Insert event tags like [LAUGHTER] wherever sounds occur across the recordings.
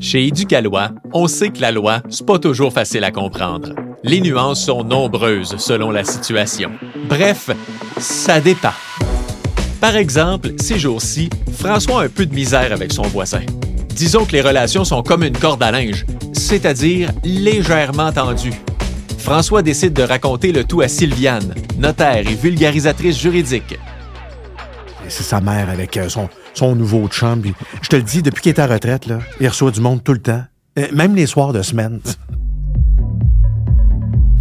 Chez Éducalois, on sait que la loi, c'est pas toujours facile à comprendre. Les nuances sont nombreuses selon la situation. Bref, ça dépend. Par exemple, ces jours-ci, François a un peu de misère avec son voisin. Disons que les relations sont comme une corde à linge, c'est-à-dire légèrement tendues. François décide de raconter le tout à Sylviane, notaire et vulgarisatrice juridique. C'est sa mère avec euh, son, son nouveau chum. puis je te le dis, depuis qu'il est à retraite, là, il reçoit du monde tout le temps. Euh, Même les soirs de semaine.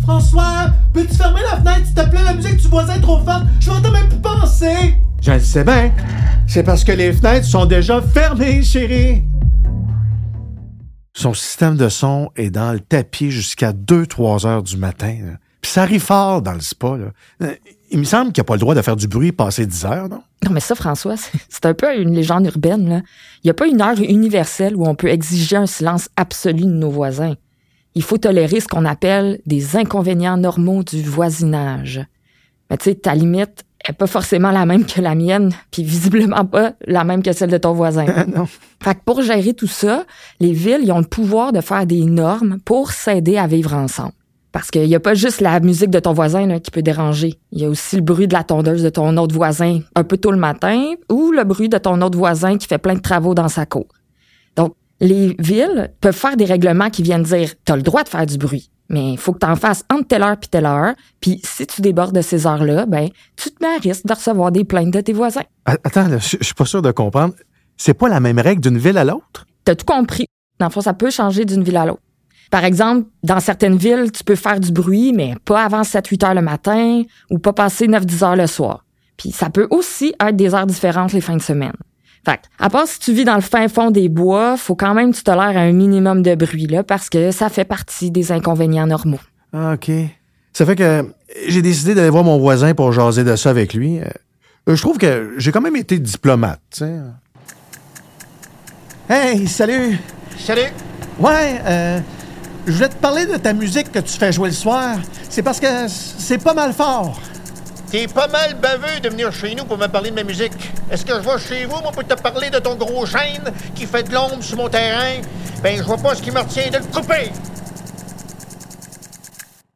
François, peux-tu fermer la fenêtre, s'il te plaît? La musique du voisin est trop forte. Je m'entends même plus penser. Je le sais bien. C'est parce que les fenêtres sont déjà fermées, chérie. Son système de son est dans le tapis jusqu'à 2-3 heures du matin. là. Puis ça arrive fort dans le spa. Là. Euh, Il me semble qu'il n'a pas le droit de faire du bruit passé 10 heures, non? Non, mais ça, François, [LAUGHS] c'est- un peu une légende urbaine. là. Il n'y a pas une heure universelle où on peut exiger un silence absolu de nos voisins. Il faut tolérer ce qu'on appelle des inconvénients normaux du voisinage. Mais tu sais, ta limite est pas forcément la même que la mienne, [LAUGHS] puis visiblement pas la même que celle de ton voisin. [LAUGHS] non. Fait que pour gérer tout ça, les villes, ils ont le pouvoir de faire des normes pour s'aider à vivre ensemble. Parce qu'il n'y a pas juste la musique de ton voisin là, qui peut déranger. Il y a aussi le bruit de la tondeuse de ton autre voisin un peu tôt le matin ou le bruit de ton autre voisin qui fait plein de travaux dans sa cour. Donc, les villes peuvent faire des règlements qui viennent dire t'as le droit de faire du bruit, mais il faut que tu en fasses entre telle heure puis telle heure. Puis si tu débordes de ces heures-là, ben tu te mets à risque de recevoir des plaintes de tes voisins. Attends, là, je je suis pas sûr de comprendre. C'est pas la même règle d'une ville à l'autre? T'as tout compris. Dans le fond, ça peut changer d'une ville à l'autre. Par exemple, dans certaines villes, tu peux faire du bruit, mais pas avant 7-8 heures le matin ou pas passer 9-10 heures le soir. Puis ça peut aussi être des heures différentes les fins de semaine. Fait que, à part si tu vis dans le fin fond des bois, faut quand même que tu tolères un minimum de bruit, là, parce que ça fait partie des inconvénients normaux. Ah, OK. Ça fait que j'ai décidé d'aller voir mon voisin pour jaser de ça avec lui. Euh, Je trouve que j'ai quand même été diplomate, tu sais. Hey, salut! Salut. Ouais, euh, je voulais te parler de ta musique que tu fais jouer le soir. C'est parce que c'est pas mal fort. T'es pas mal baveux de venir chez nous pour me parler de ma musique. Est-ce que je vais chez vous, moi, pour te parler de ton gros chêne qui fait de l'ombre sur mon terrain? Ben, je vois pas ce qui me retient de le couper.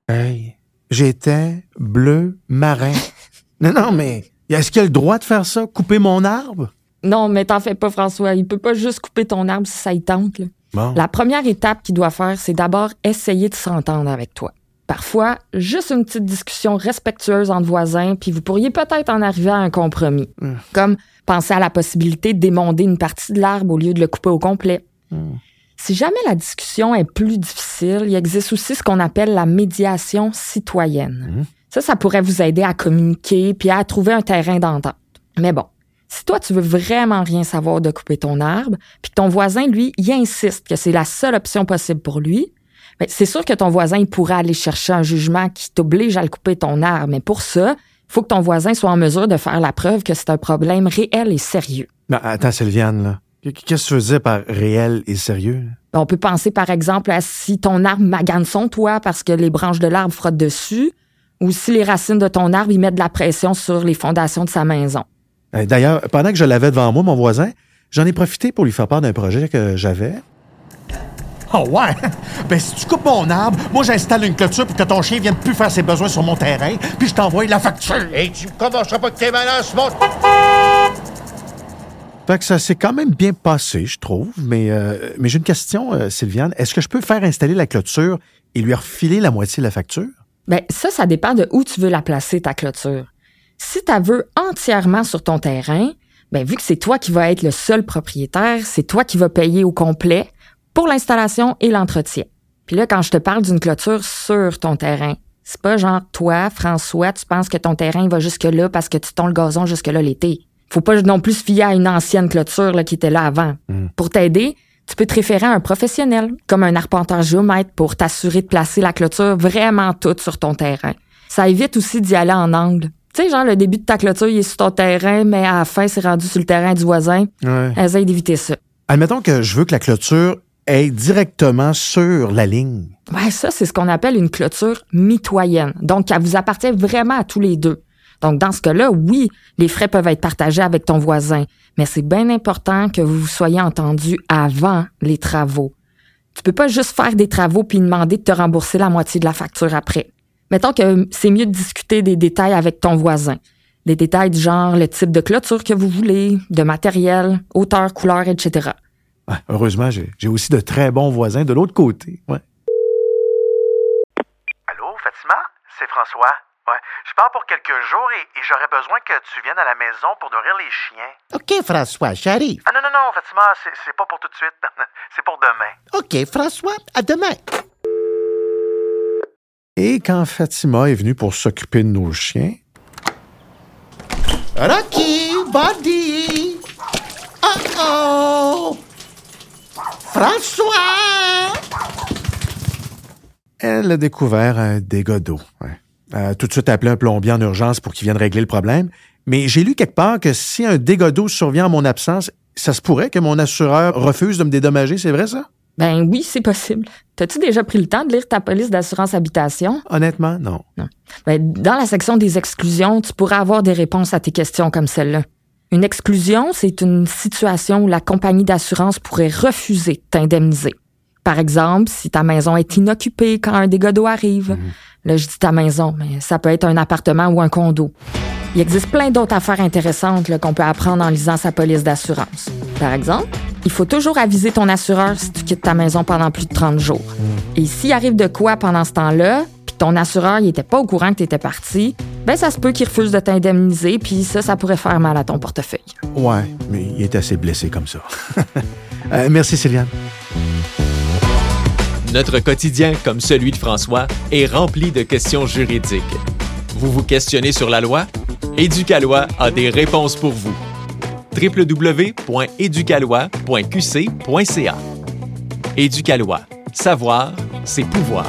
Hey, j'étais bleu marin. [LAUGHS] non, non, mais est-ce qu'il a le droit de faire ça? Couper mon arbre? Non, mais t'en fais pas, François. Il peut pas juste couper ton arbre si ça y tente, là. Bon. La première étape qu'il doit faire, c'est d'abord essayer de s'entendre avec toi. Parfois, juste une petite discussion respectueuse entre voisins, puis vous pourriez peut-être en arriver à un compromis. Comme penser à la possibilité de démonder une partie de l'arbre au lieu de le couper au complet. Si jamais la discussion est plus difficile, il existe aussi ce qu'on appelle la médiation citoyenne. Ça, ça pourrait vous aider à communiquer puis à trouver un terrain d'entente. Mais bon, si toi, tu veux vraiment rien savoir de couper ton arbre, puis que ton voisin, lui, il insiste que c'est la seule option possible pour lui, ben, c'est sûr que ton voisin il pourrait aller chercher un jugement qui t'oblige à le couper ton arbre. Mais pour ça, il faut que ton voisin soit en mesure de faire la preuve que c'est un problème réel et sérieux. Non, attends, Sylviane, là. Qu'est-ce que tu veux dire par réel et sérieux? Ben, On peut penser par exemple à si ton arbre magane son toit parce que les branches de l'arbre frottent dessus, ou si les racines de ton arbre y mettent de la pression sur les fondations de sa maison. Euh, D'ailleurs, pendant que je l'avais devant moi, mon voisin, j'en ai profité pour lui faire part d'un projet que j'avais. Oh ouais? [LAUGHS] Ben si tu coupes mon arbre, moi j'installe une clôture pour que ton chien vienne plus faire ses besoins sur mon terrain, puis je t'envoie la facture. Et tu commenceras pas que tes balances montent. Fait que ça s'est quand même bien passé, je trouve. Mais, euh, mais j'ai une question, euh, Sylviane. Est-ce que je peux faire installer la clôture et lui refiler la moitié de la facture? Ben, ça, ça dépend de où tu veux la placer, ta clôture. Si tu veux entièrement sur ton terrain, ben, vu que c'est toi qui vas être le seul propriétaire, c'est toi qui vas payer au complet pour l'installation et l'entretien. Puis là, quand je te parle d'une clôture sur ton terrain, c'est pas genre toi, François, tu penses que ton terrain va jusque-là parce que tu tonds le gazon jusque-là l'été. Faut pas non plus se fier à une ancienne clôture là, qui était là avant. Pour t'aider, tu peux te référer à un professionnel, comme un arpenteur géomètre, pour t'assurer de placer la clôture vraiment toute sur ton terrain. Ça évite aussi d'y aller en angle. Tu sais, genre, le début de ta clôture, il est sur ton terrain, mais à la fin, c'est rendu sur le terrain du voisin. Ouais. Essaye d'éviter ça. Admettons que je veux que la clôture est directement sur la ligne. Ouais, ça, c'est ce qu'on appelle une clôture mitoyenne. Donc, elle vous appartient vraiment à tous les deux. Donc, dans ce cas-là, oui, les frais peuvent être partagés avec ton voisin, mais c'est bien important que vous vous soyez entendu avant les travaux. Tu peux pas juste faire des travaux puis demander de te rembourser la moitié de la facture après. Mettons que c'est mieux de discuter des détails avec ton voisin. Des détails du genre le type de clôture que vous voulez, de matériel, hauteur, couleur, etc. Ouais, heureusement, j'ai aussi de très bons voisins de l'autre côté. Ouais. Allô, Fatima? C'est François. Ouais. Je pars pour quelques jours et, et j'aurais besoin que tu viennes à la maison pour nourrir les chiens. OK, François, j'arrive. Ah non, non, non, Fatima, c'est pas pour tout de suite. [LAUGHS] c'est pour demain. OK, François, à demain. Et quand Fatima est venue pour s'occuper de nos chiens, Rocky, Buddy. Oh-oh. François. elle a découvert un dégât d'eau. A tout de suite appelé un plombier en urgence pour qu'il vienne régler le problème. Mais j'ai lu quelque part que si un dégât d'eau survient en mon absence, ça se pourrait que mon assureur refuse de me dédommager, c'est vrai ça? Ben oui, c'est possible. T'as-tu déjà pris le temps de lire ta police d'assurance habitation? Honnêtement, non. Ben, dans la section des exclusions, tu pourras avoir des réponses à tes questions comme celle-là. Une exclusion, c'est une situation où la compagnie d'assurance pourrait refuser de t'indemniser. Par exemple, si ta maison est inoccupée quand un dégât d'eau arrive. Là, je dis ta maison, mais ça peut être un appartement ou un condo. Il existe plein d'autres affaires intéressantes qu'on peut apprendre en lisant sa police d'assurance. Par exemple, il faut toujours aviser ton assureur si tu quittes ta maison pendant plus de 30 jours. Et s'il arrive de quoi pendant ce temps-là, puis ton assureur il était pas au courant que tu étais parti, ben ça se peut qu'il refuse de t'indemniser, puis ça, ça pourrait faire mal à ton portefeuille. Ouais, mais il est assez blessé comme ça. [LAUGHS] Euh, merci, Sylviane. Notre quotidien, comme celui de François, est rempli de questions juridiques. Vous vous questionnez sur la loi? Éducalois a des réponses pour vous. www.éducalois.qc.ca Éducalois, savoir, c'est pouvoir.